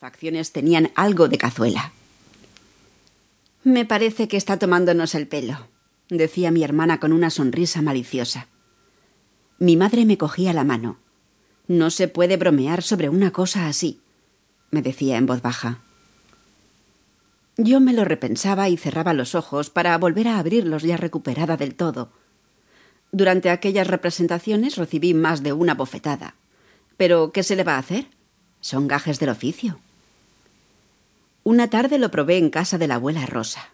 facciones tenían algo de cazuela. Me parece que está tomándonos el pelo, decía mi hermana con una sonrisa maliciosa. Mi madre me cogía la mano. No se puede bromear sobre una cosa así, me decía en voz baja. Yo me lo repensaba y cerraba los ojos para volver a abrirlos ya recuperada del todo. Durante aquellas representaciones recibí más de una bofetada. Pero ¿qué se le va a hacer? Son gajes del oficio. Una tarde lo probé en casa de la abuela Rosa.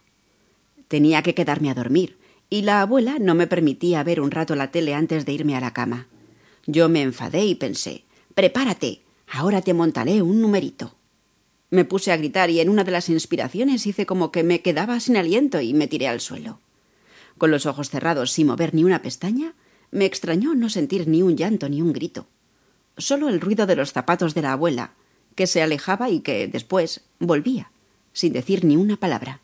Tenía que quedarme a dormir, y la abuela no me permitía ver un rato la tele antes de irme a la cama. Yo me enfadé y pensé Prepárate. Ahora te montaré un numerito. Me puse a gritar y en una de las inspiraciones hice como que me quedaba sin aliento y me tiré al suelo. Con los ojos cerrados sin mover ni una pestaña, me extrañó no sentir ni un llanto ni un grito. Solo el ruido de los zapatos de la abuela, que se alejaba y que después volvía, sin decir ni una palabra.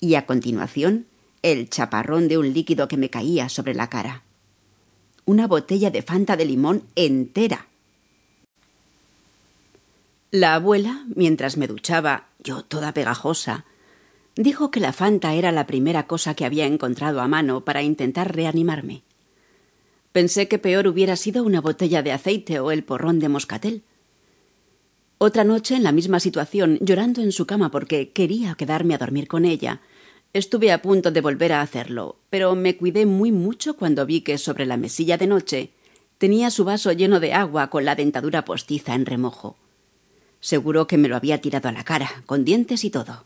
Y a continuación, el chaparrón de un líquido que me caía sobre la cara. Una botella de Fanta de limón entera. La abuela, mientras me duchaba, yo toda pegajosa, dijo que la Fanta era la primera cosa que había encontrado a mano para intentar reanimarme. Pensé que peor hubiera sido una botella de aceite o el porrón de moscatel. Otra noche, en la misma situación, llorando en su cama porque quería quedarme a dormir con ella, estuve a punto de volver a hacerlo, pero me cuidé muy mucho cuando vi que sobre la mesilla de noche tenía su vaso lleno de agua con la dentadura postiza en remojo. Seguro que me lo había tirado a la cara, con dientes y todo.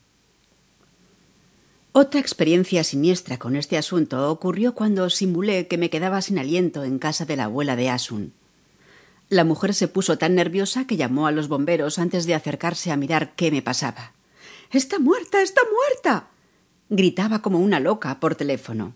Otra experiencia siniestra con este asunto ocurrió cuando simulé que me quedaba sin aliento en casa de la abuela de Asun. La mujer se puso tan nerviosa que llamó a los bomberos antes de acercarse a mirar qué me pasaba. Está muerta. está muerta. gritaba como una loca por teléfono.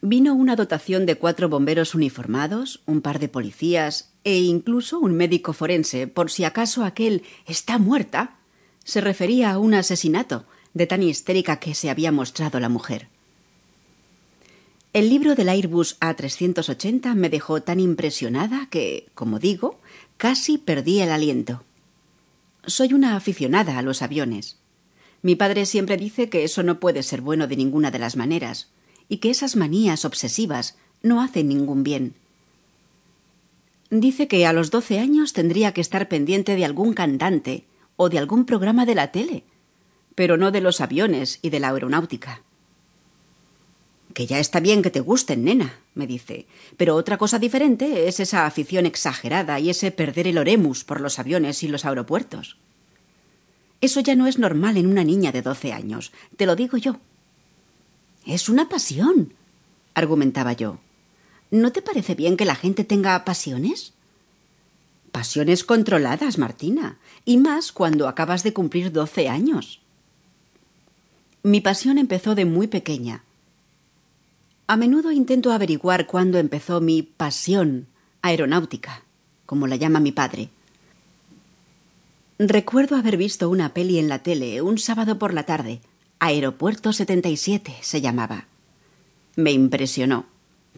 Vino una dotación de cuatro bomberos uniformados, un par de policías e incluso un médico forense, por si acaso aquel está muerta se refería a un asesinato, de tan histérica que se había mostrado la mujer. El libro del Airbus A380 me dejó tan impresionada que, como digo, casi perdí el aliento. Soy una aficionada a los aviones. Mi padre siempre dice que eso no puede ser bueno de ninguna de las maneras, y que esas manías obsesivas no hacen ningún bien. Dice que a los doce años tendría que estar pendiente de algún cantante o de algún programa de la tele, pero no de los aviones y de la aeronáutica. Que ya está bien que te gusten, nena, me dice, pero otra cosa diferente es esa afición exagerada y ese perder el oremus por los aviones y los aeropuertos. Eso ya no es normal en una niña de doce años, te lo digo yo. Es una pasión, argumentaba yo. ¿No te parece bien que la gente tenga pasiones? Pasiones controladas, Martina, y más cuando acabas de cumplir doce años. Mi pasión empezó de muy pequeña a menudo intento averiguar cuándo empezó mi pasión aeronáutica, como la llama mi padre. Recuerdo haber visto una peli en la tele un sábado por la tarde. Aeropuerto 77 se llamaba. Me impresionó.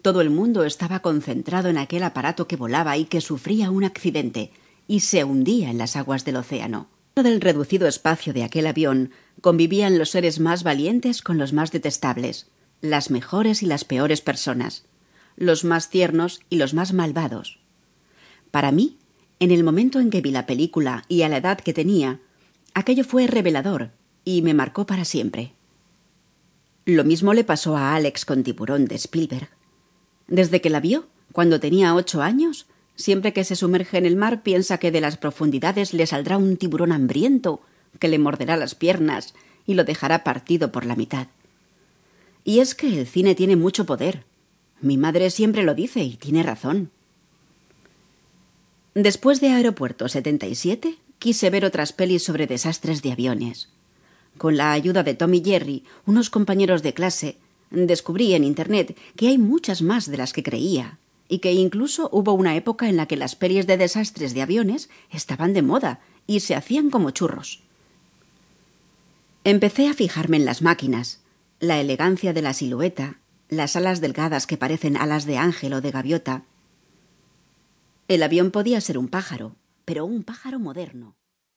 Todo el mundo estaba concentrado en aquel aparato que volaba y que sufría un accidente y se hundía en las aguas del océano. Del reducido espacio de aquel avión convivían los seres más valientes con los más detestables las mejores y las peores personas, los más tiernos y los más malvados. Para mí, en el momento en que vi la película y a la edad que tenía, aquello fue revelador y me marcó para siempre. Lo mismo le pasó a Alex con Tiburón de Spielberg. Desde que la vio, cuando tenía ocho años, siempre que se sumerge en el mar piensa que de las profundidades le saldrá un tiburón hambriento que le morderá las piernas y lo dejará partido por la mitad. Y es que el cine tiene mucho poder. Mi madre siempre lo dice y tiene razón. Después de Aeropuerto 77, quise ver otras pelis sobre desastres de aviones. Con la ayuda de Tom y Jerry, unos compañeros de clase, descubrí en Internet que hay muchas más de las que creía, y que incluso hubo una época en la que las pelis de desastres de aviones estaban de moda y se hacían como churros. Empecé a fijarme en las máquinas, la elegancia de la silueta, las alas delgadas que parecen alas de ángel o de gaviota. El avión podía ser un pájaro, pero un pájaro moderno.